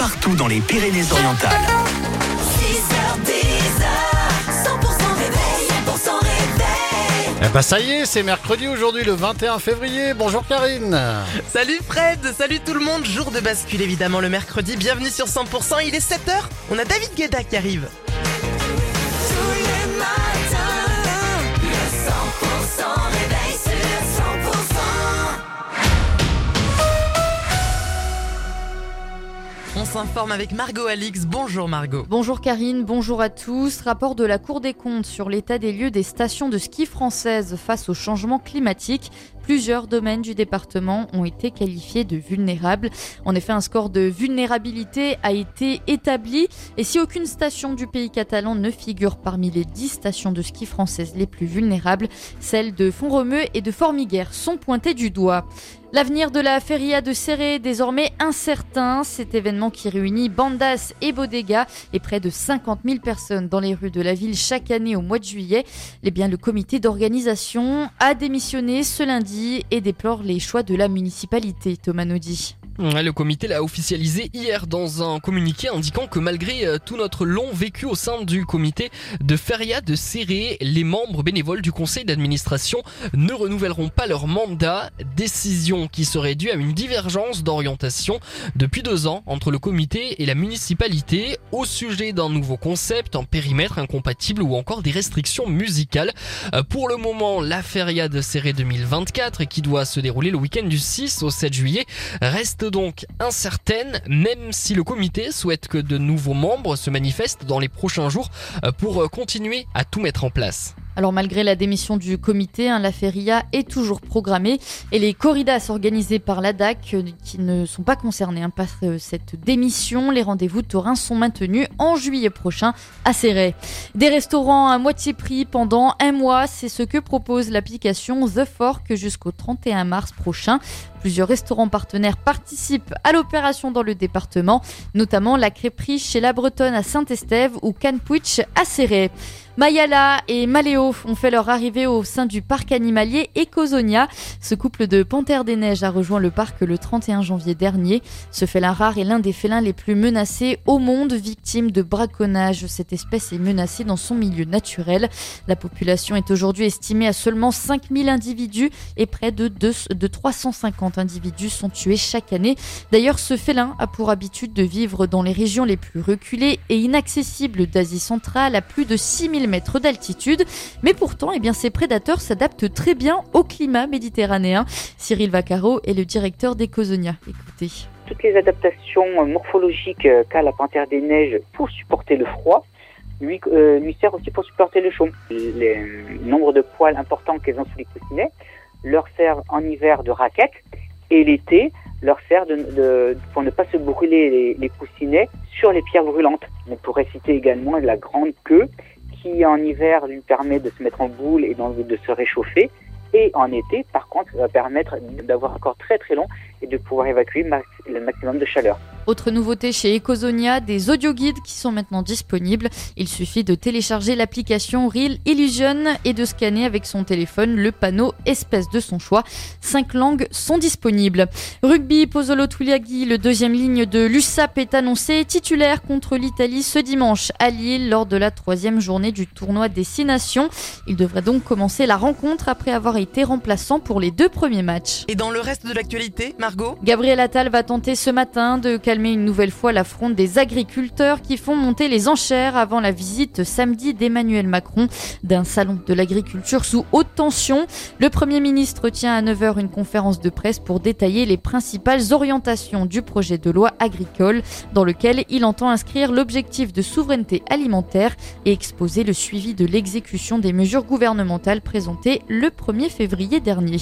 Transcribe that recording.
partout dans les Pyrénées-Orientales. 6h10, 100% réveil, 100% réveil. Eh bah ça y est, c'est mercredi aujourd'hui le 21 février. Bonjour Karine. Salut Fred, salut tout le monde, jour de bascule évidemment le mercredi, bienvenue sur 100%, il est 7h, on a David Guetta qui arrive. Tous les s'informe avec Margot Alix, bonjour Margot. Bonjour Karine, bonjour à tous. Rapport de la Cour des comptes sur l'état des lieux des stations de ski françaises face au changement climatique. Plusieurs domaines du département ont été qualifiés de vulnérables. En effet, un score de vulnérabilité a été établi et si aucune station du pays catalan ne figure parmi les 10 stations de ski françaises les plus vulnérables, celles de Font-Romeu et de Formiguères sont pointées du doigt. L'avenir de la feria de Serré est désormais incertain. Cet événement qui réunit bandas et bodegas et près de 50 000 personnes dans les rues de la ville chaque année au mois de juillet. Eh bien, le comité d'organisation a démissionné ce lundi et déplore les choix de la municipalité, Thomas Naudy. Ouais, Le comité l'a officialisé hier dans un communiqué indiquant que malgré euh, tout notre long vécu au sein du comité de Feria de Serré, les membres bénévoles du conseil d'administration ne renouvelleront pas leur mandat. Décision qui serait due à une divergence d'orientation depuis deux ans entre le comité et la municipalité au sujet d'un nouveau concept, un périmètre incompatible ou encore des restrictions musicales. Euh, Pour le moment, la Feria de Serré 2024 qui doit se dérouler le week-end du 6 au 7 juillet reste donc incertaine, même si le comité souhaite que de nouveaux membres se manifestent dans les prochains jours euh, pour euh, continuer à tout mettre en place. Alors malgré la démission du comité, hein, la feria est toujours programmée et les corridas organisées par la DAC euh, qui ne sont pas concernées hein, par cette démission, les rendez-vous taurins sont maintenus en juillet prochain à Serret. Des restaurants à moitié prix pendant un mois, c'est ce que propose l'application The Fork jusqu'au 31 mars prochain. Plusieurs restaurants partenaires participent à l'opération dans le département, notamment la crêperie chez La Bretonne à Saint-Estève ou Canpuich à Serret. Mayala et Maléo ont fait leur arrivée au sein du parc animalier Ecosonia. Ce couple de panthères des neiges a rejoint le parc le 31 janvier dernier. Ce félin rare est l'un des félins les plus menacés au monde, victime de braconnage. Cette espèce est menacée dans son milieu naturel. La population est aujourd'hui estimée à seulement 5000 individus et près de 350 individus sont tués chaque année. D'ailleurs, ce félin a pour habitude de vivre dans les régions les plus reculées et inaccessibles d'Asie centrale à plus de 6000 mètres d'altitude. Mais pourtant, eh bien, ces prédateurs s'adaptent très bien au climat méditerranéen. Cyril Vaccaro est le directeur d'Ecosonia. Écoutez. toutes les adaptations euh, morphologiques euh, qu'a la panthère des neiges pour supporter le froid lui, euh, lui sert aussi pour supporter le chaud. Les euh, nombres de poils importants qu'elles ont sous les coussinets leur servent en hiver de raquette et l'été leur sert de, de- pour ne pas se brûler les, les coussinets sur les pierres brûlantes. On pourrait citer également la grande queue qui en hiver lui permet de se mettre en boule et de se réchauffer et en été par contre va permettre d'avoir un corps très très long et de pouvoir évacuer le maximum de chaleur. Autre nouveauté chez Ecosonia, des audioguides qui sont maintenant disponibles. Il suffit de télécharger l'application Real Illusion et de scanner avec son téléphone le panneau espèce de son choix. Cinq langues sont disponibles. Rugby, Pozzolo Tuliaghi, le deuxième ligne de l'USAP est annoncé titulaire contre l'Italie ce dimanche à Lille lors de la troisième journée du tournoi des Six Nations. Il devrait donc commencer la rencontre après avoir été remplaçant pour les deux premiers matchs. Et dans le reste de l'actualité, Margot? Gabriel Attal va tenter ce matin de calmer une nouvelle fois la des agriculteurs qui font monter les enchères avant la visite samedi d'Emmanuel Macron d'un salon de l'agriculture sous haute tension. Le Premier ministre tient à 9h une conférence de presse pour détailler les principales orientations du projet de loi agricole dans lequel il entend inscrire l'objectif de souveraineté alimentaire et exposer le suivi de l'exécution des mesures gouvernementales présentées le 1er février dernier.